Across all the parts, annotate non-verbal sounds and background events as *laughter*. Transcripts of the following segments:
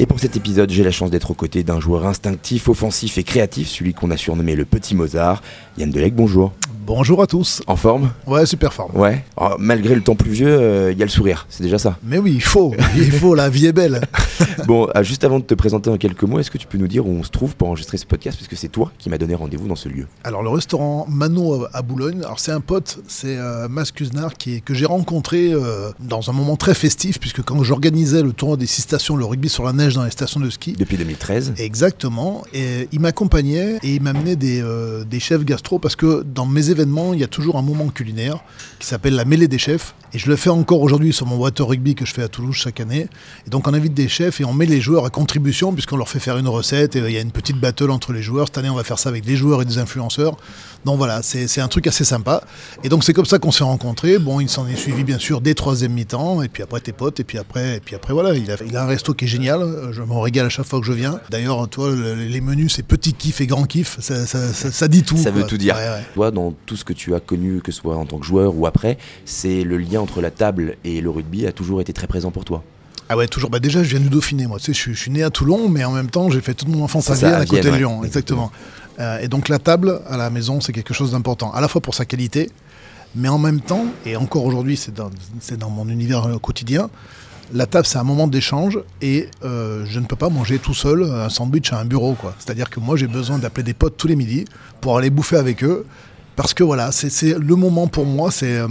Et pour cet épisode, j'ai la chance d'être aux côtés d'un joueur instinctif, offensif et créatif, celui qu'on a surnommé le Petit Mozart. Yann Delec, bonjour. Bonjour à tous. En forme Ouais, super forme. Ouais. Oh, malgré le temps pluvieux, il euh, y a le sourire, c'est déjà ça. Mais oui, il faut, il faut, la vie est belle. *laughs* bon, euh, juste avant de te présenter en quelques mots, est-ce que tu peux nous dire où on se trouve pour enregistrer ce podcast Parce que c'est toi qui m'as donné rendez-vous dans ce lieu. Alors, le restaurant Mano à Boulogne, alors c'est un pote, c'est euh, Mas qui est, que j'ai rencontré euh, dans un moment très festif, puisque quand j'organisais le tournoi des six stations, le rugby sur la neige dans les stations de ski. Depuis 2013 Exactement. Et il m'accompagnait et il m'amenait des, des chefs gastro, parce que dans mes événements, il y a toujours un moment culinaire qui s'appelle la mêlée des chefs. Et je le fais encore aujourd'hui sur mon water rugby que je fais à Toulouse chaque année. Et donc on invite des chefs et on met les joueurs à contribution puisqu'on leur fait faire une recette et il y a une petite battle entre les joueurs. Cette année on va faire ça avec des joueurs et des influenceurs. Donc voilà, c'est un truc assez sympa. Et donc c'est comme ça qu'on s'est rencontrés. Bon, il s'en est suivi bien sûr des troisième mi-temps et puis après tes potes et puis après et puis après voilà, il a, il a un resto qui est génial. Je me régale à chaque fois que je viens. D'ailleurs, toi, les menus c'est petit kiff et grand kiff, ça, ça, dit tout. Ça veut tout dire. Toi, dans tout ce que tu as connu, que ce soit en tant que joueur ou après, c'est le lien entre la table et le rugby a toujours été très présent pour toi. Ah ouais, toujours. Bah déjà, je viens du Dauphiné, moi. Tu sais, je, suis né à Toulon, mais en même temps, j'ai fait toute mon enfance à Vienne, à, côté de Lyon. Exactement. Euh, et donc, la table à la maison, c'est quelque chose d'important, à la fois pour sa qualité, mais en même temps, et encore aujourd'hui, c'est dans, dans, mon univers euh, quotidien, la table, c'est un moment d'échange et euh, je ne peux pas manger tout seul un sandwich à un bureau. quoi. C'est-à-dire que moi, j'ai besoin d'appeler des potes tous les midis pour aller bouffer avec eux parce que voilà, c'est le moment pour moi, c'est euh,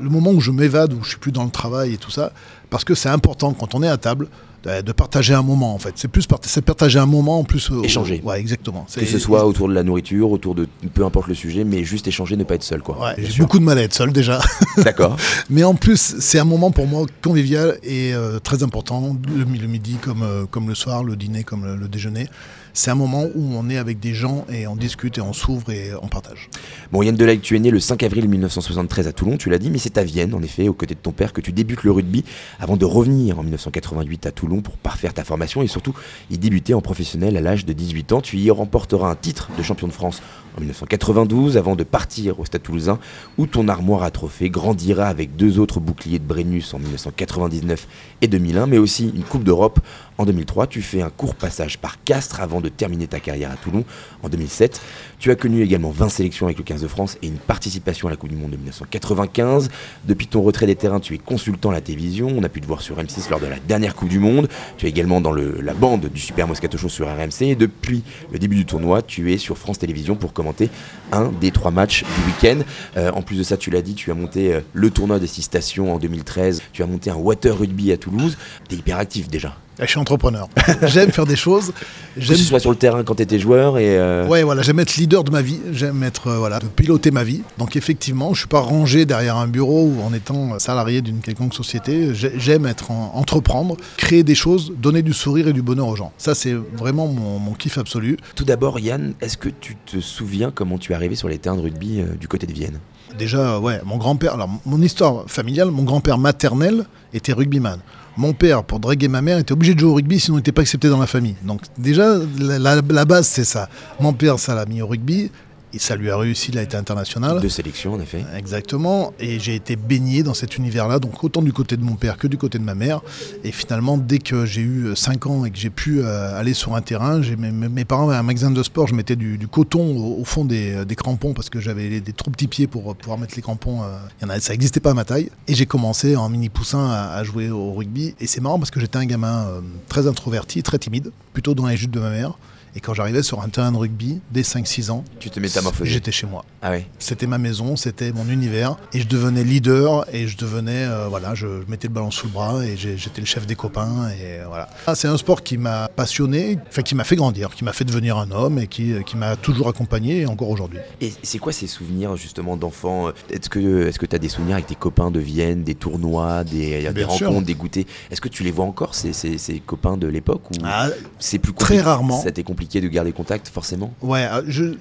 le moment où je m'évade, où je suis plus dans le travail et tout ça, parce que c'est important quand on est à table de partager un moment en fait. C'est plus partager un moment en plus. Euh, échanger. ouais, exactement. Que ce soit autour de la nourriture, autour de peu importe le sujet, mais juste échanger, ne pas être seul quoi. Ouais, j'ai beaucoup de mal à être seul déjà. *laughs* D'accord. mais en plus, c'est un moment pour moi convivial et euh, très important, le, midi comme, comme le soir, le dîner comme le déjeuner c'est un moment où on est avec des gens et on discute et on s'ouvre et on partage. Bon, Yann Delahaye, tu es né le 5 avril 1973 à Toulon, tu l'as dit, mais c'est à Vienne, en effet, aux côtés de ton père, que tu débutes le rugby avant de revenir en 1988 à Toulon pour parfaire ta formation et surtout y débuter en professionnel à l'âge de 18 ans. Tu y remporteras un titre de champion de France en 1992 avant de partir au Stade Toulousain où ton armoire à trophées grandira avec deux autres boucliers de Brennus en 1999 et 2001, mais aussi une Coupe d'Europe en 2003. Tu fais un court passage par Castres avant de terminer ta carrière à Toulon en 2007. Tu as connu également 20 sélections avec le 15 de France et une participation à la Coupe du Monde de 1995. Depuis ton retrait des terrains, tu es consultant à la télévision. On a pu te voir sur M6 lors de la dernière Coupe du Monde. Tu es également dans la bande du Super Moscato Show sur RMC. Et depuis le début du tournoi, tu es sur France Télévisions pour commenter un des trois matchs du week-end. Euh, en plus de ça, tu l'as dit, tu as monté euh, le tournoi des six stations en 2013. Tu as monté un water rugby à Toulouse. Tu es hyper actif déjà. Je suis entrepreneur. *laughs* j'aime faire des choses. J'aime que ce soit sur le terrain quand tu étais joueur et. Euh, ouais, voilà, j'aime être leader de ma vie. J'aime être euh, voilà, de piloter ma vie. Donc effectivement, je suis pas rangé derrière un bureau ou en étant salarié d'une quelconque société. J'aime être entreprendre, créer des choses, donner du sourire et du bonheur aux gens. Ça, c'est vraiment mon, kiff absolu. Tout d'abord, Yann, est-ce que tu te souviens comment tu es arrivé sur les terrains de rugby euh, du côté de Vienne? Déjà, ouais, mon grand-père. Alors, mon histoire familiale, mon grand-père maternel était rugbyman mon père, pour draguer ma mère, était obligé de jouer au rugby, sinon il n'était pas accepté dans la famille. Donc déjà, la, base, c'est ça. Mon père, ça l'a mis au rugby. Et ça lui a réussi, il a été international. De sélection, en effet. Exactement. Et j'ai été baigné dans cet univers-là, donc autant du côté de mon père que du côté de ma mère. Et finalement, dès que j'ai eu 5 ans et que j'ai pu euh, aller sur un terrain, mes, mes, parents avaient un magasin de sport, je mettais du, coton au, fond des, crampons parce que j'avais des trop petits pieds pour pouvoir mettre les crampons. Euh, y en a, ça n'existait pas à ma taille. Et j'ai commencé en mini poussin à, jouer au rugby. Et c'est marrant parce que j'étais un gamin euh, très introverti, très timide, plutôt dans les jutes de ma mère. Et quand j'arrivais sur un terrain de rugby, dès 5-6 ans, tu te métamorphosais. J'étais chez moi. Ah oui. C'était ma maison, c'était mon univers. Et je devenais leader et je devenais, euh, voilà, je, mettais le ballon sous le bras et j'étais le chef des copains. Et voilà. Ah, c'est un sport qui m'a passionné, enfin, qui m'a fait grandir, qui m'a fait devenir un homme et qui, qui m'a toujours accompagné, encore aujourd'hui. Et c'est quoi ces souvenirs justement d'enfant? Est-ce que est-ce que tu as des souvenirs avec tes copains de Vienne, des tournois, des, des rencontres, des goûters? Est-ce que tu les vois encore, ces, ces, ces copains de l'époque ou ah, c'est plus Très rarement. Ça compliqué compliqué de garder contact, forcément? Ouais, je,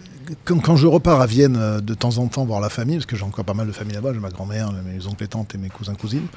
quand, je repars à Vienne euh, de temps en temps voir la famille, parce que j'ai encore pas mal de famille là-bas, j'ai ma grand-mère, mes oncles et tantes et mes cousins cousines,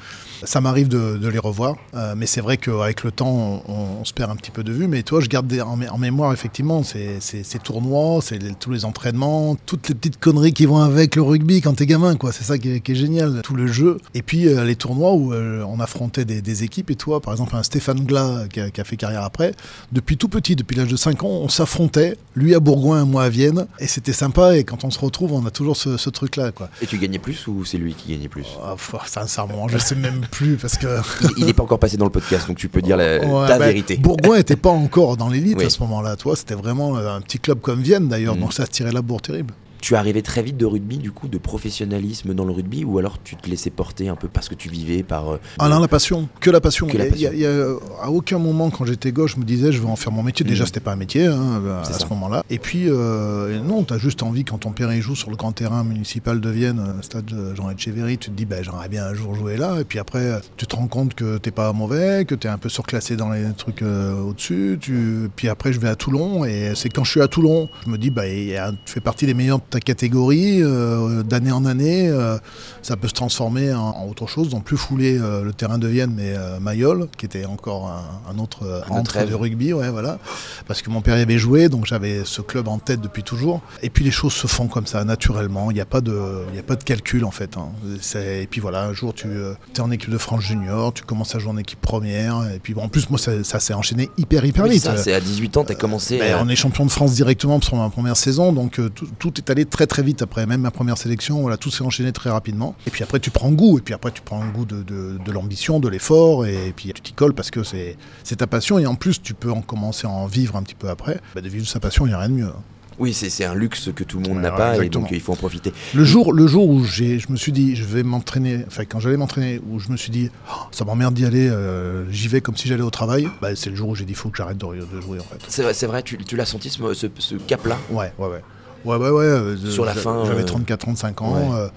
ça m'arrive de, les revoir. Euh, mais c'est vrai qu'avec le temps, on, se perd un petit peu de vue. Mais toi, je garde en, mémoire effectivement ces, tournois, tous les entraînements, toutes les petites conneries qui vont avec le rugby quand t'es gamin, quoi. C'est ça qui est, génial, tout le jeu. Et puis euh, les tournois où on affrontait des, équipes. Et toi, par exemple, un Stéphane Glas qui a, fait carrière après, depuis tout petit, depuis l'âge de 5 ans, on s'affrontait, lui à Bourgoin, moi à Vienne et c'était sympa. Et quand on se retrouve, on a toujours ce, truc-là. Quoi. Et tu gagnais plus ou c'est lui qui gagnait plus? Oh, Sincèrement, je sais même plus parce que. il n'est pas encore passé dans le podcast, donc tu peux dire la, ta bah, vérité. Bourgoin n'était pas encore dans l'élite à ce moment-là. Toi, c'était vraiment un petit club comme Vienne d'ailleurs, mm. donc ça se tirait la bourre terrible tu arrivais très vite de rugby, du coup, de professionnalisme dans le rugby, ou alors tu te laissais porter un peu parce que tu vivais par. Euh, ah non, la passion, que la passion. Y a, à aucun moment, quand j'étais gauche, je me disais, je veux en faire mon métier. Déjà, mm. c'était pas un métier hein, à, ce moment-là. Et puis, euh, non, tu as juste envie, quand ton père il joue sur le grand terrain municipal de Vienne, euh, stade Jean Etcheverry, tu te dis, bah, j'aimerais bien un jour jouer là. Et puis après, tu te rends compte que t'es pas mauvais, que tu es un peu surclassé dans les trucs au-dessus. Tu... Puis après, je vais à Toulon, et c'est quand je suis à Toulon, je me dis, bah, tu fais partie des meilleurs ta catégorie euh, d'année en année, euh, ça peut se transformer en, autre chose, donc plus fouler euh, le terrain de Vienne, mais Mayol, qui était encore un, autre un de rugby, ouais, voilà, parce que mon père y avait joué, donc j'avais ce club en tête depuis toujours. Et puis les choses se font comme ça, naturellement. Il n'y a pas de, il a pas de calcul en fait. Hein. Et puis voilà, un jour tu es en équipe de France junior, tu commences à jouer en équipe première, et puis bon, en plus moi ça, s'est enchaîné hyper hyper vite. C'est à 18 ans, tu as commencé. Ben, on est champion de France directement sur ma première saison, donc tout, tout est allé très très vite après même ma première sélection, voilà, tout s'est enchaîné très rapidement. Et puis après, tu prends goût, et puis après, tu prends goût de, l'ambition, de l'effort, et puis tu t'y colles parce que c'est ta passion, et en plus, tu peux en commencer à en vivre un petit peu après. Bah, de vivre sa passion, il n'y a rien de mieux. Hein. Oui, c'est un luxe que tout le monde n'a pas et donc il faut en profiter. Le jour, le jour où je me suis dit, je vais m'entraîner, enfin quand j'allais m'entraîner, où je me suis dit, oh, ça m'emmerde d'y aller, euh, j'y vais comme si j'allais au travail, bah, c'est le jour où j'ai dit, il faut que j'arrête de, jouer en fait. C'est vrai, vrai, tu, tu l'as senti ce, ce, ce cap-là? Ouais, ouais, ouais. Ouais, ouais, ouais. Euh, Sur la fin. J'avais 34-35 euh, ans. Euh,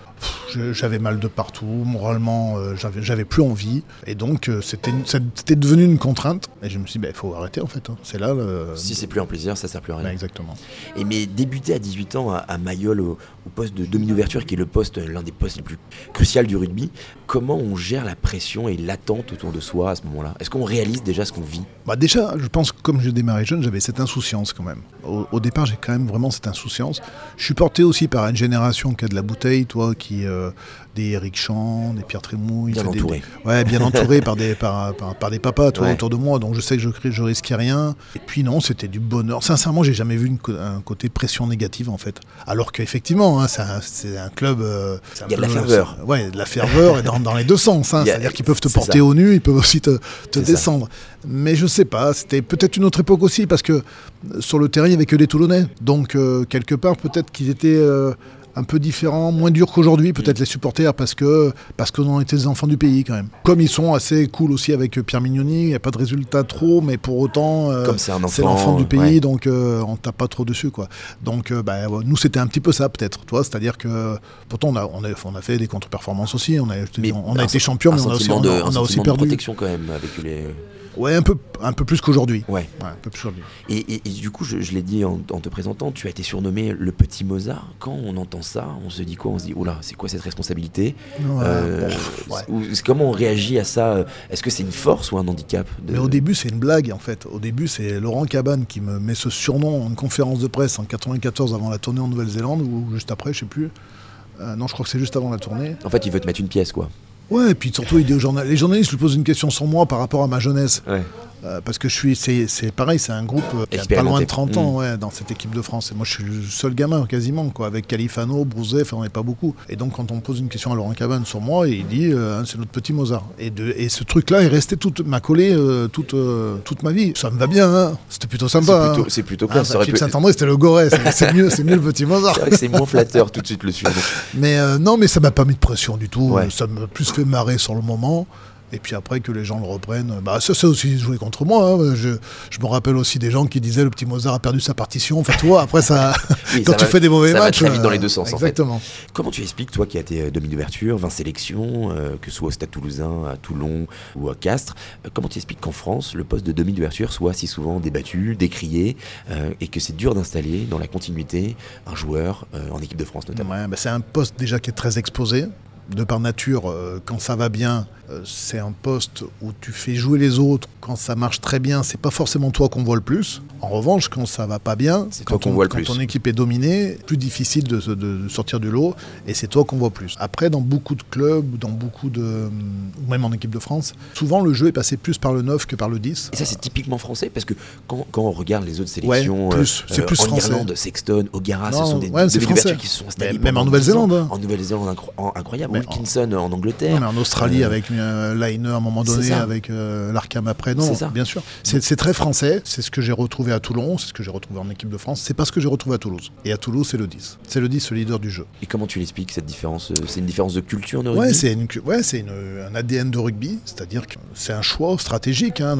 j'avais mal de partout. Moralement, j'avais plus envie. Et donc, c'était devenu une contrainte. Et je me suis dit, il bah, faut arrêter en fait. Hein. C'est là. Le... Si c'est plus un plaisir, ça sert plus à rien. exactement. Et mais débuter à 18 ans à, Mayol, au, poste de demi-ouverture, qui est le poste, l'un des postes les plus cruciaux du rugby, comment on gère la pression et l'attente autour de soi à ce moment-là? Est-ce qu'on réalise déjà ce qu'on vit? Bah Déjà, je pense que comme je démarrais jeune, j'avais cette insouciance quand même. au départ, j'ai quand même vraiment cette insouciance. Je suis porté aussi par une génération qui a de la bouteille, toi, qui euh, des Eric Chand, des Pierre Trémouille. Bien entouré. ouais, bien entouré par des *laughs* par, par, des papas, toi, autour de moi. Donc je sais que je, je risquais rien. Et puis non, c'était du bonheur. Sincèrement, j'ai jamais vu un côté pression négative en fait. Alors qu'effectivement, hein, c'est un, club. Euh, il y a de la ferveur. Ouais, de la ferveur et dans, les deux sens. Hein. *laughs* C'est-à-dire qu'ils peuvent te porter au nu, ils peuvent aussi te, te descendre. Mais je sais pas. C'était peut-être une autre époque aussi parce que sur le terrain, il n'y avait que des Toulonnais. Donc, euh, quelque part, peut-être qu'ils étaient euh, un peu différents, moins durs qu'aujourd'hui, peut-être les supporters, parce que parce qu'on était des enfants du pays quand même. Comme ils sont assez cool aussi avec Pierre Mignoni, il n'y a pas de résultat trop, mais pour autant, euh, c'est l'enfant du pays, donc on tape pas trop dessus. quoi. Donc, bah, nous, c'était un petit peu ça, peut-être. C'est-à-dire que pourtant, on a, on, a, on a fait des contre-performances aussi, on a, on a été champion, mais on a aussi, on a, aussi perdu. protection quand même avec les. Ouais, un peu, un peu plus qu'aujourd'hui. Ouais. un peu plus et, et, du coup, je, l'ai dit en, te présentant, tu as été surnommé le petit Mozart. Quand on entend ça, on se dit quoi On se dit, oula, c'est quoi cette responsabilité euh, Comment on réagit à ça Est-ce que c'est une force ou un handicap Mais au début, c'est une blague en fait. Au début, c'est Laurent Cabane qui me met ce surnom en conférence de presse en 94 avant la tournée en Nouvelle-Zélande ou juste après, je sais plus. Euh, non, je crois que c'est juste avant la tournée. En fait, il veut te mettre une pièce, quoi. Ouais, et puis surtout, il dit aux les journalistes lui posent une question sur moi par rapport à ma jeunesse. Ouais. Euh, parce que je suis, c'est pareil, c'est un groupe euh, qui a pas loin de 30 ans mm. ouais, dans cette équipe de France. Et moi, je suis le seul gamin quasiment, quoi, avec Califano, Brouzet, enfin, on n'est pas beaucoup. Et donc, quand on pose une question à Laurent Cabane sur moi, il dit euh, c'est notre petit Mozart. Et, de, et ce truc-là est resté toute, m'a collé toute, toute ma vie. Ça me va bien, hein. c'était plutôt sympa. C'est plutôt, hein. plutôt classe. Ah, Saint-André, c'était le Goré, c'est mieux, mieux le petit Mozart. C'est moins flatteur tout de suite le surnom. *laughs* Mais non, mais ça m'a pas mis de pression du tout. Ça m'a plus fait marrer sur le moment. Et puis après que les gens le reprennent, bah ça aussi joué contre moi. Hein. Je, je, me rappelle aussi des gens qui disaient le petit Mozart a perdu sa partition. Enfin toi, après ça, *laughs* quand tu fais des mauvais ça matchs, va très vite dans les deux sens. Exactement. En fait. Comment tu expliques toi qui as été demi d'ouverture, 20 sélections, euh, que ce soit au Stade Toulousain, à Toulon ou à Castres, euh, comment tu expliques qu'en France le poste de demi d'ouverture soit si souvent débattu, décrié, euh, et que c'est dur d'installer dans la continuité un joueur en équipe de France notamment? Ouais, bah c'est un poste déjà qui est très exposé de par nature, quand ça va bien, euh, c'est un poste où tu fais jouer les autres. Quand ça marche très bien, c'est pas forcément toi qu'on voit le plus. En revanche, quand ça va pas bien, c'est quand, toi voit le quand plus. ton équipe est dominée, plus difficile de, de, sortir du lot et c'est toi qu'on voit plus. Après, dans beaucoup de clubs, dans beaucoup de. ou même en équipe de France, souvent le jeu est passé plus par le 9 que par le 10. Et ça, c'est typiquement français parce que quand, quand, on regarde les autres sélections, ouais, plus, c'est euh, plus en français. Irlande, Sexton, O'Gara, ce sont des ouais, qui se sont installés. Même en Nouvelle-Zélande. En Nouvelle-Zélande, incroyable. Wilkinson en, en Angleterre. mais en Australie, euh, avec euh, Liner à un moment donné avec euh, l'Arcam après. Non, bien sûr. C'est très français. C'est ce que j'ai retrouvé à Toulon. C'est ce que j'ai retrouvé en équipe de France. C'est pas ce que j'ai retrouvé à Toulouse. Et à Toulouse, c'est le 10. C'est le 10, le leader du jeu. Et comment tu l'expliques cette différence C'est une différence de culture de rugby Ouais, c'est ouais, un ADN de rugby. C'est-à-dire que c'est un choix stratégique hein,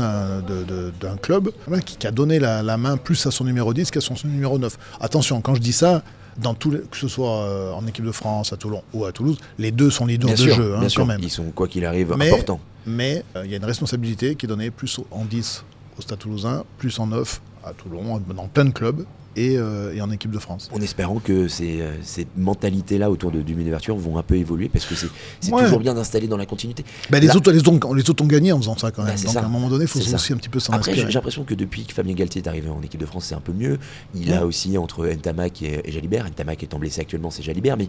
d'un club qui, a donné la, la, main plus à son numéro 10 qu'à son numéro 9. Attention, quand je dis ça, dans tous que ce soit euh, en équipe de France, à Toulon ou à Toulouse, les deux sont leaders bien de sûr, jeu, hein, bien quand sûr. même. Ils sont, quoi qu'il arrive, mais, importants. Mais euh, il y a une responsabilité qui est donnée plus en 10 au Stade toulousain, plus en 9 à Toulon, dans plein de clubs. Et, euh, et, en équipe de France. En espérant que ces, euh, ces mentalités-là autour de, du d'ouverture vont un peu évoluer parce que c'est ouais. toujours bien d'installer dans la continuité. Bah, les, Là, autres, les, autres, les, autres, ont gagné en faisant ça quand même. Bah, Donc ça. à un moment donné, il faut aussi un petit peu s'en Après, j'ai l'impression que depuis que Fabien Galtier est arrivé en équipe de France, c'est un peu mieux. Il ouais. a aussi entre Ntamak et, et Jalibert. Ntamak étant blessé actuellement, c'est Jalibert. Mais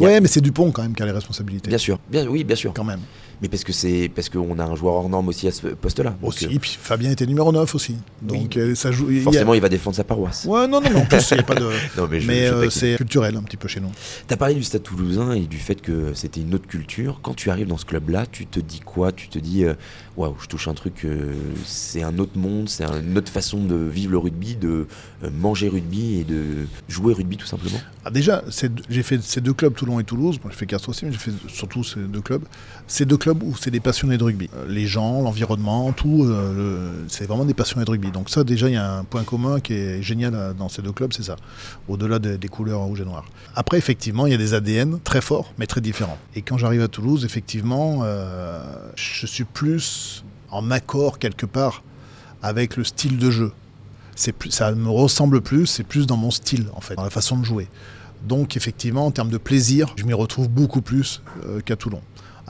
a... Ouais, mais c'est Dupont quand même qui a les responsabilités. Bien sûr, bien, oui, bien sûr. Quand même. Mais parce que c'est parce qu'on a un joueur hors norme aussi à ce poste-là. Aussi, euh... puis Fabien était numéro 9 aussi. Donc oui. euh, ça joue. Forcément, il, a... il, va défendre sa paroisse. Ouais, non, non, mais en plus, il n'y a pas de. *laughs* non, mais, mais euh, c'est culturel un petit peu chez nous. Tu as parlé du Stade toulousain et du fait que c'était une autre culture. Quand tu arrives dans ce club-là, tu te dis quoi? Tu te dis, waouh, je touche un truc, euh, c'est un autre monde, c'est une autre façon de vivre le rugby, de euh, manger rugby et de jouer rugby tout simplement? Ah, Déjà, j'ai fait ces deux clubs, Toulon et Toulouse. Bon, j'ai fait Castres aussi, mais j'ai fait surtout ces deux clubs. Ces deux clubs où c'est des passionnés de rugby. Euh, les gens, l'environnement, tout, euh, c'est vraiment des passionnés de rugby. Donc ça, déjà, il y a un point commun qui est génial dans ces deux clubs, c'est ça. Au-delà des, couleurs rouge et noir. Après, effectivement, il y a des ADN très forts, mais très différents. Et quand j'arrive à Toulouse, effectivement, euh, je suis plus en accord quelque part avec le style de jeu. Plus, ça me ressemble plus, c'est plus dans mon style en fait, dans la façon de jouer. Donc effectivement, en termes de plaisir, je m'y retrouve beaucoup plus euh, qu'à Toulon.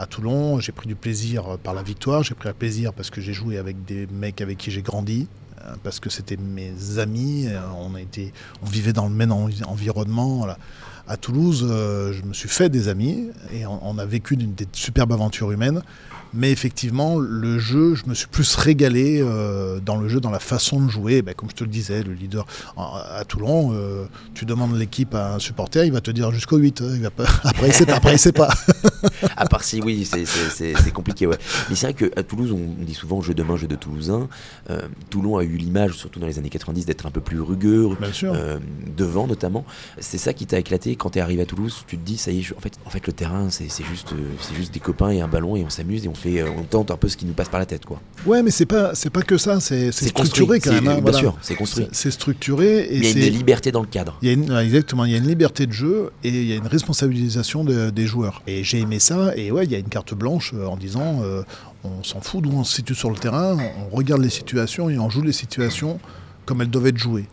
À Toulon, j'ai pris du plaisir par la victoire, j'ai pris le plaisir parce que j'ai joué avec des mecs avec qui j'ai grandi, euh, parce que c'était mes amis, euh, on, a on vivait dans le même env environnement. À Toulouse, euh, je me suis fait des amis et on, a vécu des superbes aventures humaines. Mais effectivement, le jeu, je me suis plus régalé euh, dans le jeu, dans la façon de jouer. Ben, comme je te le disais, le leader à Toulon, euh, tu demandes l'équipe à un supporter, il va te dire jusqu'au 8. Il va pas... *laughs* Après, il sait pas. Après, il sait pas. *laughs* à part si, oui, c'est compliqué. Ouais. Mais c'est vrai qu'à Toulouse, on dit souvent jeu de main, jeu de Toulousain. Euh, Toulon a eu l'image, surtout dans les années 90, d'être un peu plus rugueux, devant notamment. C'est ça qui t'a éclaté quand tu es arrivé à Toulouse. Tu te dis, ça y est, je... en, fait, en fait, le terrain, c'est juste, juste des copains et un ballon et on s'amuse et on fait, on tente un peu ce qui nous passe par la tête, quoi. Ouais, mais c'est pas, c'est pas que ça, c'est structuré quand même. Hein, bien voilà. sûr, c'est construit. C'est structuré et il y a une liberté dans le cadre. Il y a une, exactement, il y a une liberté de jeu et il y a une responsabilisation de, des joueurs. Et j'ai aimé ça et ouais, il y a une carte blanche en disant, euh, on s'en fout d'où on se situe sur le terrain, on regarde les situations et on joue les situations comme elles doivent être jouées.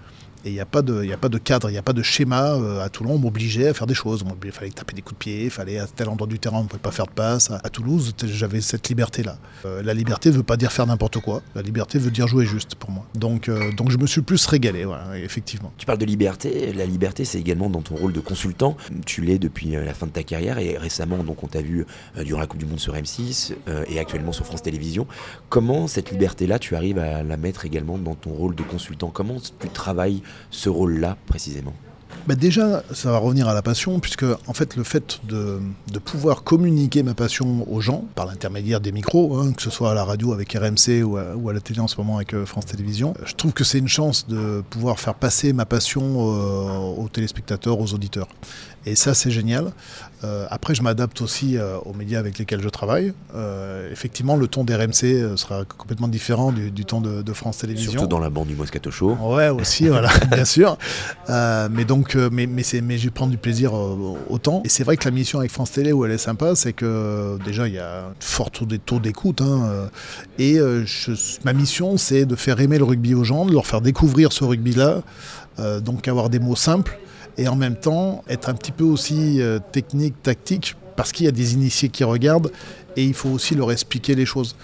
Et il n'y a, pas de, a pas de cadre, il n'y a pas de schéma. Euh, à Toulon, on m'obligeait à faire des choses. Il fallait taper des coups de pied, il fallait à tel endroit du terrain, on ne pouvait pas faire de passe. À, Toulouse, j'avais cette liberté-là. Euh, la liberté ne veut pas dire faire n'importe quoi. La liberté veut dire jouer juste pour moi. Donc, euh, donc je me suis plus régalé, effectivement. Tu parles de liberté. La liberté, c'est également dans ton rôle de consultant. Tu l'es depuis la fin de ta carrière et récemment, donc, on t'a vu durant la Coupe du Monde sur M6 et actuellement sur France Télévisions. Comment cette liberté-là, tu arrives à la mettre également dans ton rôle de consultant? Comment tu travailles ce rôle-là précisément bah déjà, ça va revenir à la passion, puisque en fait, le fait de, pouvoir communiquer ma passion aux gens par l'intermédiaire des micros, hein, que ce soit à la radio avec RMC ou à, ou à, la télé en ce moment avec euh, France Télévisions, je trouve que c'est une chance de pouvoir faire passer ma passion euh, aux téléspectateurs, aux auditeurs. Et ça, c'est génial. Euh, après, je m'adapte aussi euh, aux médias avec lesquels je travaille. Euh, effectivement, le ton d'RMC sera complètement différent du, ton de, France Télévisions. Surtout dans la bande du Moscato Show. Ouais, aussi, *laughs* voilà, bien sûr. mais donc, mais, mais, mais je prends du plaisir autant. Et c'est vrai que la mission avec France Télé, où elle est sympa, c'est que déjà, il y a un fort taux d'écoute. Hein, et ma mission, c'est de faire aimer le rugby aux gens, de leur faire découvrir ce rugby-là. donc, avoir des mots simples et en même temps être un petit peu aussi euh, technique, tactique, parce qu'il y a des initiés qui regardent et il faut aussi leur expliquer les choses.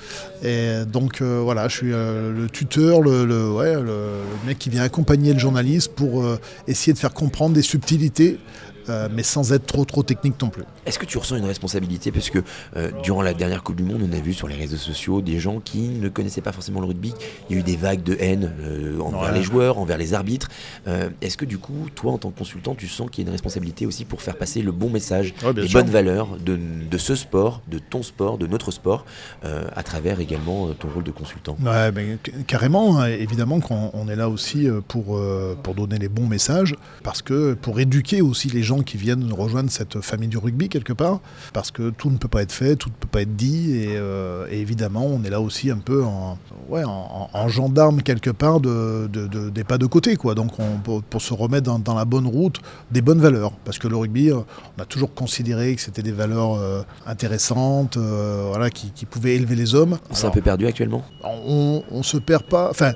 Et donc euh, voilà, je suis euh, le tuteur, le, le, mec qui vient accompagner le journaliste pour essayer de faire comprendre des subtilités euh, mais sans être trop trop technique non plus. Est-ce que tu ressens une responsabilité? Parce que euh, durant la dernière Coupe du Monde, on a vu sur les réseaux sociaux des gens qui ne connaissaient pas forcément le rugby. Il y a eu des vagues de haine euh, envers les joueurs, envers les arbitres. Est-ce que du coup, toi en tant que consultant, tu sens qu'il y a une responsabilité aussi pour faire passer le bon message, les bonnes valeurs de, de, ce sport, de ton sport, de notre sport, à travers également ton rôle de consultant ouais, ben, Carrément, hein. évidemment qu'on est là aussi pour, pour donner les bons messages, parce que pour éduquer aussi les gens qui viennent rejoindre cette famille du rugby quelque part, parce que tout ne peut pas être fait, tout ne peut pas être dit, et, euh, évidemment on est là aussi un peu en, gendarme quelque part de, des pas de côté, quoi. donc on, pour, se remettre dans, la bonne route, des bonnes valeurs, parce que le rugby, euh, on a toujours considéré que c'était des valeurs euh, intéressantes, voilà, qui, pouvaient élever les hommes. On s'est un peu perdu actuellement On, on se perd pas, enfin,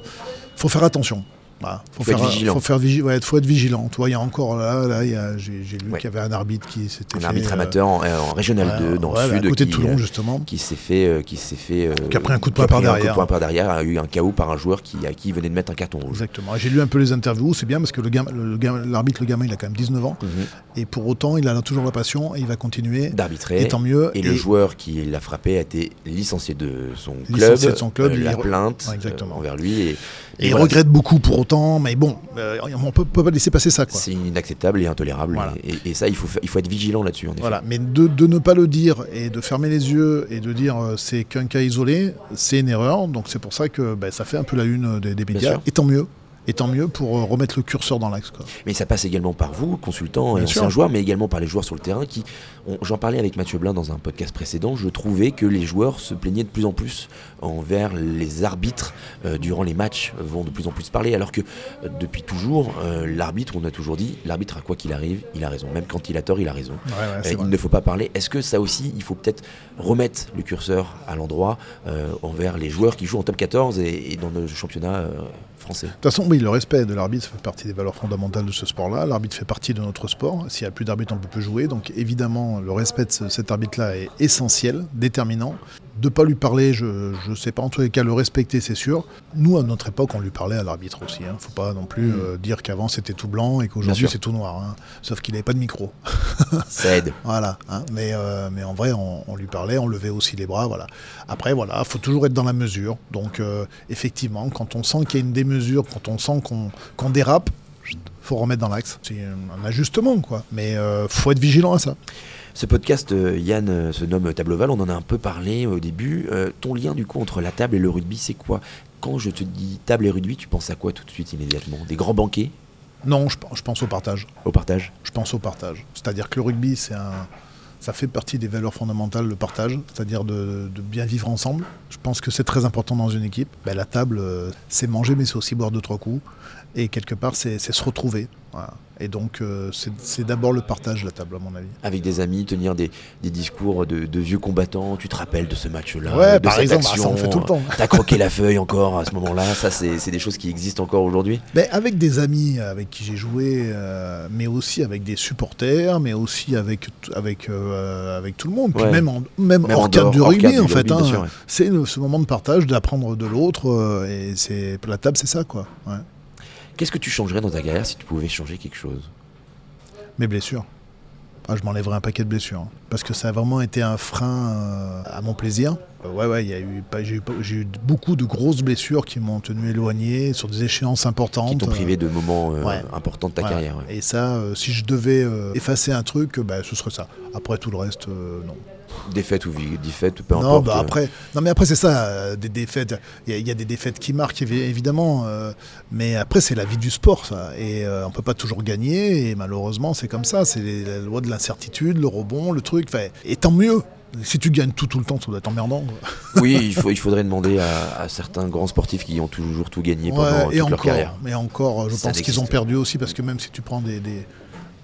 faut faire attention. Bah, faut, faut, faire, être vigilant. Faut, faire ouais, faut être vigilant. Toi, il y a encore là, là j'ai lu qu'il y avait un arbitre qui s'était un arbitre amateur en, en, régional 2 dans le sud, à côté qui, de Toulon justement, qui s'est fait, euh, qui s'est fait, euh, qui a pris un coup de poing par derrière, un coup de poing par derrière, a eu un KO par un joueur qui, à qui venait de mettre un carton rouge. Exactement. J'ai lu un peu les interviews, c'est bien parce que le l'arbitre, le, gamin, il a quand même 19 ans, mhm. et pour autant, il a toujours la passion et il va continuer d'arbitrer. Et tant mieux. Et, le joueur qui l'a frappé a été licencié de son club, licencié de son club, euh, la plainte envers lui et il regrette beaucoup pour autant, mais bon, euh, on peut, peut pas laisser passer ça. C'est inacceptable et intolérable. Et, ça, il faut, il faut être vigilant là-dessus. Voilà, mais de, ne pas le dire et de fermer les yeux et de dire euh, c'est qu'un cas isolé, c'est une erreur. Donc c'est pour ça que ben, ça fait un peu la une des, des médias. Et tant mieux. Et tant mieux pour euh, remettre le curseur dans l'axe. Mais ça passe également par vous, consultants et anciens joueurs, mais également par les joueurs sur le terrain qui. J'en parlais avec Mathieu Blin dans un podcast précédent, je trouvais que les joueurs se plaignaient de plus en plus envers les arbitres euh, durant les matchs, vont de plus en plus parler, alors que euh, depuis toujours, l'arbitre, on a toujours dit, l'arbitre à quoi qu'il arrive, il a raison. Même quand il a tort, il a raison. il ne faut pas parler. Est-ce que ça aussi, il faut peut-être remettre le curseur à l'endroit envers les joueurs qui jouent en top 14 et, et dans le championnat de toute façon, oui, le respect de l'arbitre fait partie des valeurs fondamentales de ce sport-là. L'arbitre fait partie de notre sport. S'il n'y a plus d'arbitre, on ne peut plus jouer. Donc évidemment, le respect de cet arbitre-là est essentiel, déterminant de pas lui parler, je ne sais pas, en tous les cas, le respecter, c'est sûr. Nous, à notre époque, on lui parlait à l'arbitre aussi. Il hein. ne faut pas non plus euh, dire qu'avant c'était tout blanc et qu'aujourd'hui c'est tout noir. Hein. Sauf qu'il n'avait pas de micro. *laughs* Ça aide. voilà. Hein. Mais, euh, mais en vrai, on, lui parlait, on levait aussi les bras. Voilà. Après, voilà, il faut toujours être dans la mesure. Donc, euh, effectivement, quand on sent qu'il y a une démesure, quand on sent qu'on dérape, faut remettre dans l'axe. C'est un ajustement, quoi. Mais faut être vigilant à ça. Ce podcast, euh, Yann, euh, se nomme Tableau on en a un peu parlé au début. Euh, ton lien du coup entre la table et le rugby, c'est quoi? Quand je te dis table et rugby, tu penses à quoi tout de suite immédiatement? Des grands banquets? Non, je, pense au partage. Au partage? Je pense au partage. C'est-à-dire que le rugby, c'est un, ça fait partie des valeurs fondamentales, le partage, c'est-à-dire de, bien vivre ensemble. Je pense que c'est très important dans une équipe. Ben, la table, c'est manger, mais c'est aussi boire deux, trois coups. Et quelque part, c'est se retrouver. Et donc, euh, c'est d'abord le partage, la table, à mon avis. Avec des amis, tenir des, discours de, vieux combattants, tu te rappelles de ce match-là Ouais, de par exemple, bah, ça on fait tout le temps. T'as croqué la feuille encore à ce moment-là, ça c'est des choses qui existent encore aujourd'hui mais Avec des amis avec qui j'ai joué, euh, mais aussi avec des supporters, mais aussi avec, avec, euh, avec tout le monde, puis même, en, même, hors cadre du rugby, en fait. Hein. C'est ce moment de partage, d'apprendre de l'autre, et la table, c'est ça, quoi. Ouais. Qu'est-ce que tu changerais dans ta carrière si tu pouvais changer quelque chose? Mes blessures. Ah, je m'enlèverais un paquet de blessures. Hein. parce que ça a vraiment été un frein euh, à mon plaisir. Ouais, ouais, j'ai eu, eu, beaucoup de grosses blessures qui m'ont tenu éloigné sur des échéances importantes. Qui t'ont privé de moments importants de ta carrière. Et ça, si je devais effacer un truc, bah, ce serait ça. Après tout le reste, non. Défaite ou défaite, peu non, importe. Bah après, non, mais après, c'est ça, euh, des défaites. Il y, a des défaites qui marquent, évidemment. Euh, mais après, c'est la vie du sport, ça. Et euh, on peut pas toujours gagner. Et malheureusement, c'est comme ça. C'est la loi de l'incertitude, le rebond, le truc. Et tant mieux. Si tu gagnes tout tout le temps, ça doit être emmerdant. *laughs* oui, il, faut, il faudrait demander à, certains grands sportifs qui ont toujours tout gagné pendant toute leur carrière. Mais encore, je pense qu'ils ont perdu aussi parce que même si tu prends des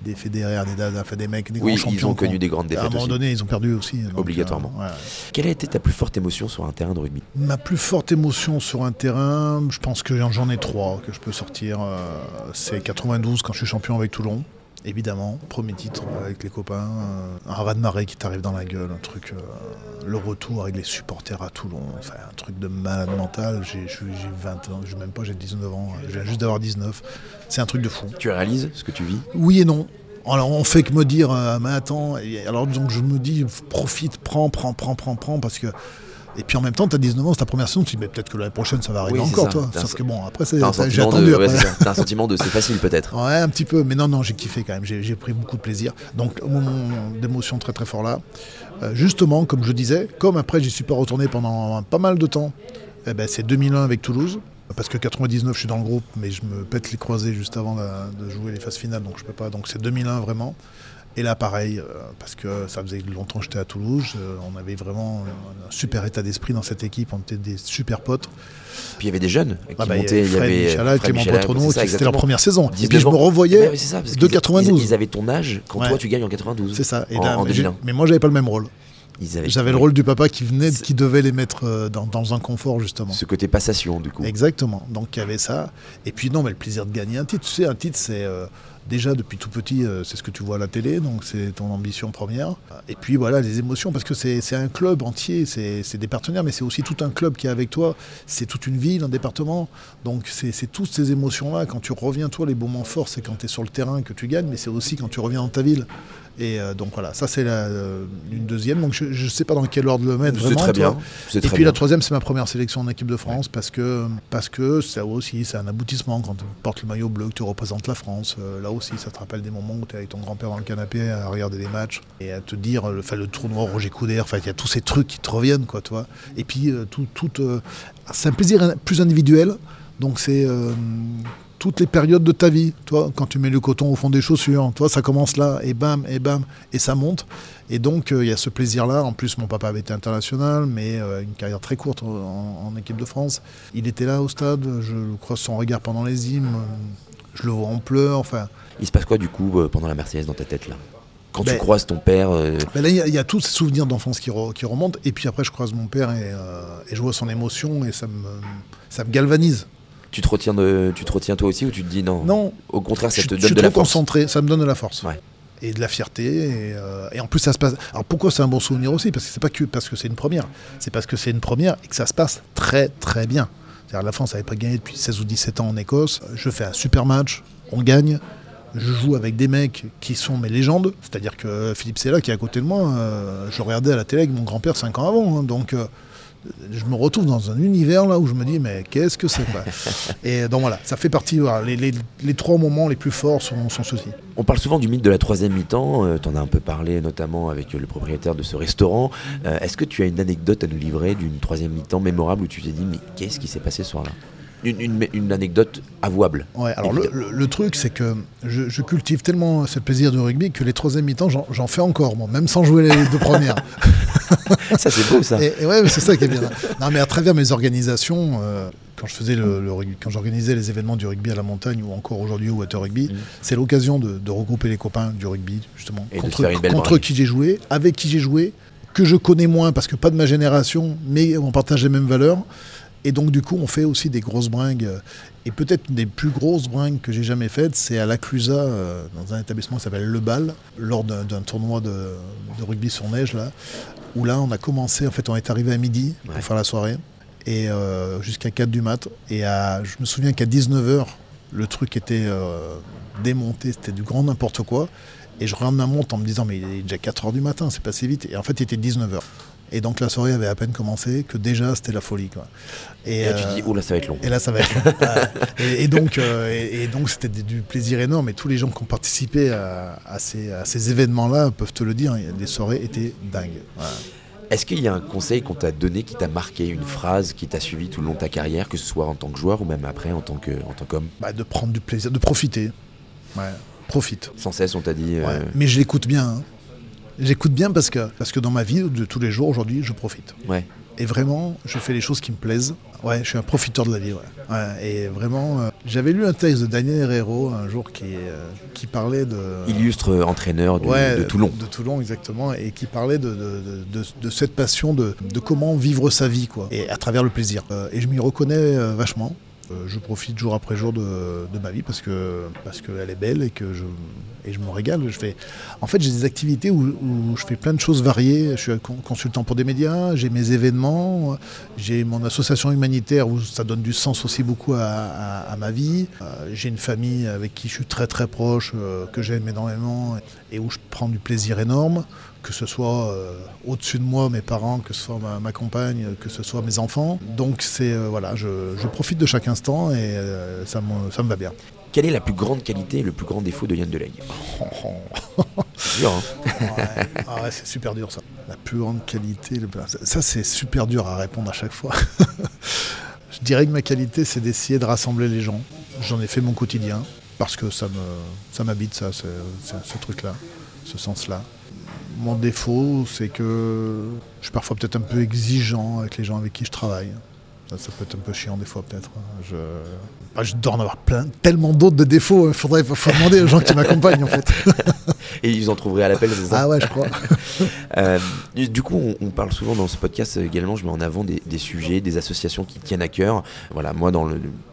des fédérés, des, des mecs, des grands champions. Ils ont connu des grandes défaites. À un moment donné, ils ont perdu aussi. Obligatoirement. Euh, Quelle a été ta plus forte émotion sur un terrain de rugby? Ma plus forte émotion sur un terrain, je pense que j'en ai trois que je peux sortir. Euh, c'est 92 quand je suis champion avec Toulon évidemment, premier titre avec les copains, un raz de marée qui t'arrive dans la gueule, un truc, euh, le retour avec les supporters à Toulon, enfin un truc de malade mental, j'ai 20 ans, je même pas, j'ai 19 ans, je viens juste d'avoir 19, c'est un truc de fou. Tu réalises ce que tu vis? Oui et non. Alors on fait que me dire, euh, mais attends, alors donc je me dis, profite, prends, prends, prends, prends, prends, parce que et puis en même temps, tu as 19 ans, c'est ta première saison, tu te dis, mais peut-être que l'année prochaine, ça va arriver encore, toi. Sauf que bon, après, j'ai attendu. T'as un sentiment de c'est facile, peut-être. *laughs* Ouais, un petit peu. Mais non, non, j'ai kiffé quand même. J'ai pris beaucoup de plaisir. Donc, moment d'émotion très, très fort là, euh, justement, comme je disais, comme après, j'y suis pas retourné pendant pas mal de temps, eh ben, c'est 2001 avec Toulouse. Parce que 99, je suis dans le groupe, mais je me pète les croisés juste avant de jouer les phases finales, donc je peux pas. Donc c'est 2001 vraiment. Et là, pareil, euh, parce que ça faisait longtemps que j'étais à Toulouse, euh, on avait vraiment un super état d'esprit dans cette équipe, on était des super potes. Puis il y avait des jeunes qui ah bah, montaient, il y avait Michala, Clément Poitrenaud, c'était leur première saison. Et puis je me revoyais de 92. Ils, avaient ton âge quand toi tu gagnes en 92. C'est ça, et en, mais, mais, moi j'avais pas le même rôle. J'avais le rôle du papa qui venait, qui devait les mettre euh, dans, dans, un confort justement. Ce côté passation du coup. Exactement. Donc il y avait ça. Et puis non, mais le plaisir de gagner un titre. Tu sais, un titre c'est déjà depuis tout petit, euh, c'est ce que tu vois à la télé, donc c'est ton ambition première. Et puis voilà, les émotions, parce que c'est un club entier, c'est des partenaires, mais c'est aussi tout un club qui est avec toi, c'est toute une ville, un département. Donc c'est toutes ces émotions-là. Quand tu reviens, toi, les moments forts, c'est quand tu es sur le terrain que tu gagnes, mais c'est aussi quand tu reviens dans ta ville. Et euh, donc voilà, ça c'est euh, une deuxième. Donc je ne sais pas dans quel ordre le mettre. C'est très bien. Et puis la troisième, c'est ma première sélection en équipe de France parce que parce que ça aussi c'est un aboutissement quand tu portes le maillot bleu, que tu représentes la France. Euh, là aussi, ça te rappelle des moments où tu es avec ton grand-père dans le canapé à regarder les matchs et à te dire, le, le tournoi Roger Coudert. Enfin, il y a tous ces trucs qui te reviennent, quoi, toi. Et puis tout, tout c'est un plaisir plus individuel. Donc c'est toutes les périodes de ta vie. Toi, quand tu mets le coton au fond des chaussures, toi, ça commence là, et bam, et bam, et ça monte. Et donc, euh, il y a ce plaisir-là. En plus, mon papa avait été international, mais euh, une carrière très courte en, équipe de France. Il était là au stade, je croise son regard pendant les hymnes, je le vois en pleurs, enfin... Il se passe quoi, du coup, euh, pendant la Marseillaise dans ta tête, là? Quand tu ben, croises ton père ben Là, il y, a tous ces souvenirs d'enfance qui, remontent. Et puis après, je croise mon père et, et, je vois son émotion et ça me, ça me galvanise. Tu te retiens de, tu te retiens toi aussi ou tu te dis non? Non. Au contraire, ça te donne je de la force. concentré, ça me donne de la force. Et de la fierté. Euh, et, en plus, ça se passe. Alors pourquoi c'est un bon souvenir aussi? Parce que c'est pas que parce que c'est une première. C'est parce que c'est une première et que ça se passe très très bien. C'est-à-dire la France n'avait pas gagné depuis 16 ou 17 ans en Écosse. Je fais un super match, on gagne. Je joue avec des mecs qui sont mes légendes. C'est-à-dire que Philippe Sella, qui est à côté de moi, euh, je regardais à la télé avec mon grand-père 5 ans avant. Hein. donc. Euh, je me retrouve dans un univers là où je me dis mais qu'est-ce que c'est quoi *laughs* Et donc voilà, ça fait partie, les, trois moments les plus forts sont, sont ceux-ci. On parle souvent du mythe de la troisième mi-temps, euh, tu en as un peu parlé notamment avec le propriétaire de ce restaurant. Euh, est-ce que tu as une anecdote à nous livrer d'une troisième mi-temps mémorable où tu t'es dit mais qu'est-ce qui s'est passé ce soir-là? Une, anecdote avouable. Ouais, alors le, truc, c'est que je, cultive tellement ce plaisir du rugby que les troisième mi-temps, j'en fais encore, moi, même sans jouer les deux premières. *laughs* ça, c'est beau, ça. Et, ouais, c'est ça qui est bien. Non, mais à travers mes organisations, euh, quand je faisais le, quand j'organisais les événements du rugby à la montagne ou encore aujourd'hui au Water Rugby, mm. c'est l'occasion de, regrouper les copains du rugby, justement, Et contre, contre qui j'ai joué, avec qui j'ai joué, que je connais moins parce que pas de ma génération, mais on partage les mêmes valeurs. Et donc, du coup, on fait aussi des grosses bringues. Et peut-être une des plus grosses bringues que j'ai jamais faites, c'est à l'Aclusa, euh, dans un établissement qui s'appelle Le Bal, lors d'un tournoi de, rugby sur neige, là, où là, on a commencé, en fait, on est arrivé à midi pour faire la soirée, et euh, jusqu'à 4 du mat. Et je me souviens qu'à 19h, le truc était euh, démonté, c'était du grand n'importe quoi. Et je regarde ma montre en me disant, mais il est déjà 4h du matin, c'est passé vite. Et en fait, il était 19h. Et donc la soirée avait à peine commencé que déjà c'était la folie. Quoi. Et, là, tu dis, oh là, ça va être long. Et là, ça va être long. *laughs* et, donc, et, donc, c'était du plaisir énorme. Et tous les gens qui ont participé à, ces, à ces événements-là peuvent te le dire. Les soirées étaient dingues. Est-ce qu'il y a un conseil qu'on t'a donné qui t'a marqué, une phrase qui t'a suivi tout le long de ta carrière, que ce soit en tant que joueur ou même après en tant qu'homme? Bah, De prendre du plaisir, de profiter. Ouais, profite. Sans cesse, on t'a dit. Euh, mais je l'écoute bien. Hein. J'écoute bien parce que, parce que dans ma vie de tous les jours, aujourd'hui, je profite. Ouais. Et vraiment, je fais les choses qui me plaisent. Ouais, je suis un profiteur de la vie. Ouais. et vraiment, euh, j'avais lu un texte de Daniel Herrero un jour qui, euh, qui parlait de. Illustre entraîneur de, Toulon. De, Toulon, exactement. Et qui parlait de, de cette passion de, comment vivre sa vie, quoi. Et à travers le plaisir. Euh, et je m'y reconnais vachement. Euh, je profite jour après jour de, ma vie parce que parce qu'elle est belle et que je et je me régale. Je fais, en fait, j'ai des activités où, je fais plein de choses variées. Je suis consultant pour des médias, j'ai mes événements, j'ai mon association humanitaire où ça donne du sens aussi beaucoup à, ma vie. Euh, j'ai une famille avec qui je suis très très proche, euh, que j'aime énormément et où je prends du plaisir énorme que ce soit euh, au-dessus de moi mes parents, que ce soit ma, compagne, que ce soit mes enfants. Donc c'est euh, voilà, je, profite de chaque instant et euh, ça, me, ça me va bien. Quelle est la plus grande qualité et le plus grand défaut de Yann Delegue *laughs* C'est dur, hein ah ouais, c'est super dur ça. La plus grande qualité, ça c'est super dur à répondre à chaque fois. *laughs* Je dirais que ma qualité c'est d'essayer de rassembler les gens. J'en ai fait mon quotidien parce que ça me ça m'habite ça, ce truc-là, ce sens-là. Mon défaut, c'est que je suis parfois peut-être un peu exigeant avec les gens avec qui je travaille. Ça, peut être un peu chiant des fois peut-être. Je... Bah, je dois en avoir plein, tellement d'autres de défauts. Il faudrait faut demander aux gens qui m'accompagnent en fait. *laughs* Et ils en trouveraient à l'appel, c'est ça? Ah ouais, je crois. *laughs* Euh, du coup, on, parle souvent dans ce podcast également, je mets en avant des, sujets, des associations qui tiennent à cœur. Voilà, moi dans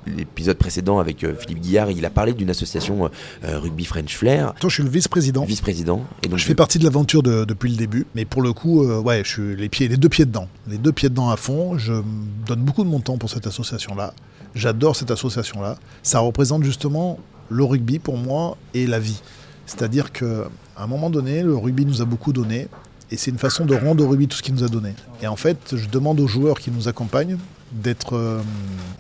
l'épisode précédent avec euh, Philippe Guillard, il a parlé d'une association euh, rugby French Flair. Toi, je suis le vice-président. Vice-président. Et donc je fais partie de l'aventure depuis le début, mais pour le coup, ouais, je suis les pieds, les deux pieds dedans, les deux pieds dedans à fond. Je donne beaucoup de mon temps pour cette association-là. J'adore cette association-là. Ça représente justement le rugby pour moi et la vie. C'est-à-dire qu'à un moment donné, le rugby nous a beaucoup donné. Et c'est une façon de rendre au rugby tout ce qu'il nous a donné. Et en fait, je demande aux joueurs qui nous accompagnent d'être euh,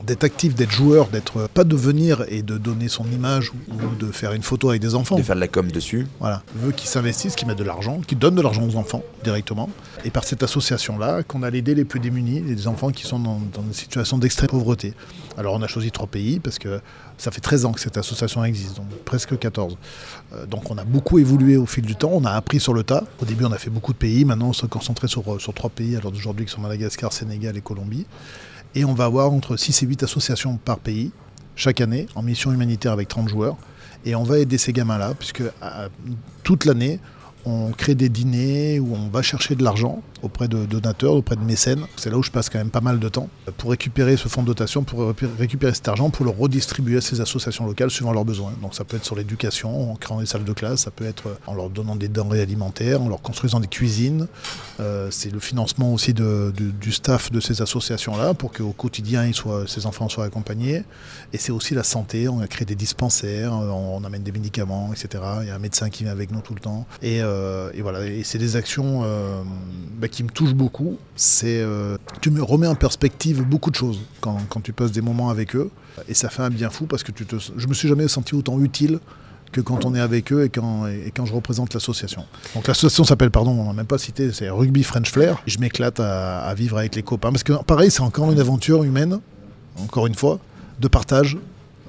d'être actif, d'être joueur, d'être pas de venir et de donner son image ou de faire une photo avec des enfants. De faire de la com dessus. Voilà. Veut qu'ils s'investissent, qu'ils mettent de l'argent, qu'ils donnent de l'argent aux enfants directement. Et par cette association-là, qu'on a aider les plus démunis, les enfants qui sont dans, dans une situation d'extrême pauvreté. Alors on a choisi trois pays parce que ça fait 13 ans que cette association existe, donc presque 14. Euh, donc on a beaucoup évolué au fil du temps, on a appris sur le tas. Au début on a fait beaucoup de pays, maintenant on se concentre sur, euh, sur trois pays alors d'aujourd'hui qui sont Madagascar, Sénégal et Colombie. Et on va avoir entre 6 et 8 associations par pays chaque année en mission humanitaire avec 30 joueurs. Et on va aider ces gamins-là, puisque toute l'année, on crée des dîners où on va chercher de l'argent auprès de donateurs, auprès de mécènes. C'est là où je passe quand même pas mal de temps pour récupérer ce fonds de dotation, pour récupérer cet argent, pour le redistribuer à ces associations locales suivant leurs besoins. Donc ça peut être sur l'éducation, en créant des salles de classe, ça peut être en leur donnant des denrées alimentaires, en leur construisant des cuisines. Euh, c'est le financement aussi du staff de ces associations-là pour qu'au quotidien, ces enfants soient accompagnés. Et c'est aussi la santé, on a créé des dispensaires, on, amène des médicaments, etc. Il y a un médecin qui vient avec nous tout le temps. Et, euh, voilà, et c'est des actions... Euh, bah, qui me touche beaucoup, c'est euh, tu me remets en perspective beaucoup de choses quand, tu passes des moments avec eux. Et ça fait un bien fou parce que tu te, je me suis jamais senti autant utile que quand on est avec eux et quand, je représente l'association. Donc l'association s'appelle, pardon, on n'a même pas cité, c'est Rugby French Flair. Je m'éclate à, vivre avec les copains parce que pareil, c'est encore une aventure humaine, encore une fois, de partage,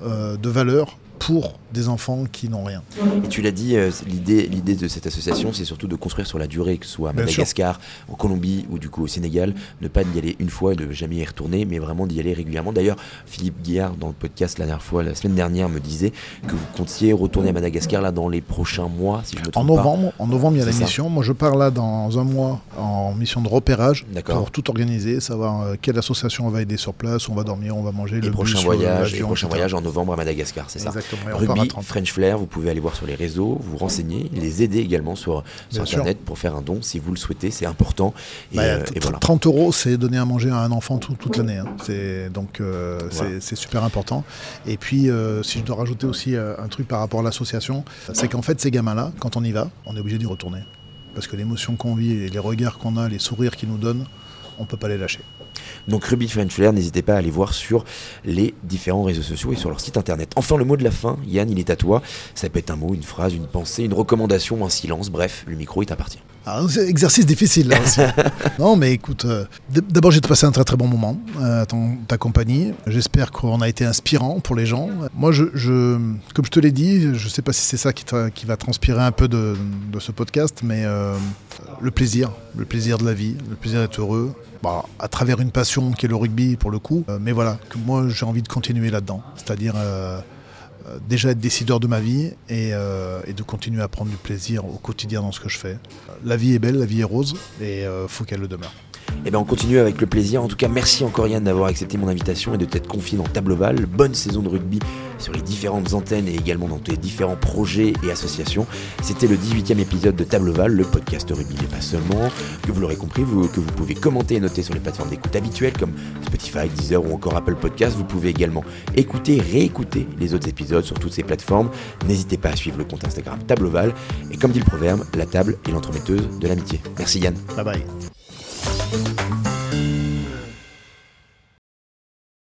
euh, de valeurs pour des enfants qui n'ont rien. Et tu l'as dit, euh, l'idée, l'idée de cette association, c'est surtout de construire sur la durée, que ce soit à Madagascar, en Colombie ou du coup au Sénégal, ne pas y aller une fois et ne jamais y retourner, mais vraiment d'y aller régulièrement. D'ailleurs, Philippe Guillard, dans le podcast la dernière fois, la semaine dernière, me disait que vous comptiez retourner à Madagascar là dans les prochains mois, si je me trompe en novembre, En novembre, il y a la mission. Moi, je pars là dans un mois en mission de repérage pour tout organiser, savoir euh, quelle association on va aider sur place, on va dormir, on va manger. Les prochains voyages, les prochains voyages en novembre à Madagascar, c'est ça. French Flair, vous pouvez aller voir sur les réseaux, vous renseigner, les aider également sur, Internet pour faire un don si vous le souhaitez, c'est important. Et, 30 bah, euh, euros, c'est donner à manger à un enfant toute l'année. Hein. Donc euh, c'est super important. Et puis, euh, si je dois rajouter aussi un truc par rapport à l'association, c'est qu'en fait, ces gamins-là, quand on y va, on est obligé d'y retourner. parce que l'émotion qu'on vit et les regards qu'on a, les sourires qu'ils nous donnent, on ne peut pas les lâcher. Donc Ruby French Flair, n'hésitez pas à aller voir sur les différents réseaux sociaux et sur leur site internet. Enfin, le mot de la fin, Yann, il est à toi. Ça peut être un mot, une phrase, une pensée, une recommandation, un silence, bref, le micro, il t'appartient. Ah, exercice difficile là aussi. non, mais écoute, euh, d'abord j'ai passé un très très bon moment euh, à ta compagnie. J'espère qu'on a été inspirant pour les gens. Moi, je, comme je te l'ai dit, je ne sais pas si c'est ça qui, qui, va transpirer un peu de, ce podcast, mais euh, le plaisir, le plaisir de la vie, le plaisir d'être heureux, bah, à travers une passion qui est le rugby pour le coup. mais voilà, que moi j'ai envie de continuer là-dedans. C'est-à-dire euh, déjà être décideur de ma vie euh, et, de continuer à prendre du plaisir au quotidien dans ce que je fais. La vie est belle, la vie est rose et il euh, faut qu'elle le demeure. Eh bien, on continue avec le plaisir. En tout cas, merci encore Yann d'avoir accepté mon invitation et de t'être confié dans Tableval. Bonne saison de rugby sur les différentes antennes et également dans tes différents projets et associations. C'était le 18e épisode de Tableval, le podcast rugby, mais pas seulement. Que vous l'aurez compris, que vous pouvez commenter et noter sur les plateformes d'écoute habituelles comme Spotify, Deezer ou encore Apple Podcast. Vous pouvez également écouter, réécouter les autres épisodes sur toutes ces plateformes. N'hésitez pas à suivre le compte Instagram Tableval. Et comme dit le proverbe, la table est l'entremetteuse de l'amitié. Merci Yann. Bye bye. Thank you.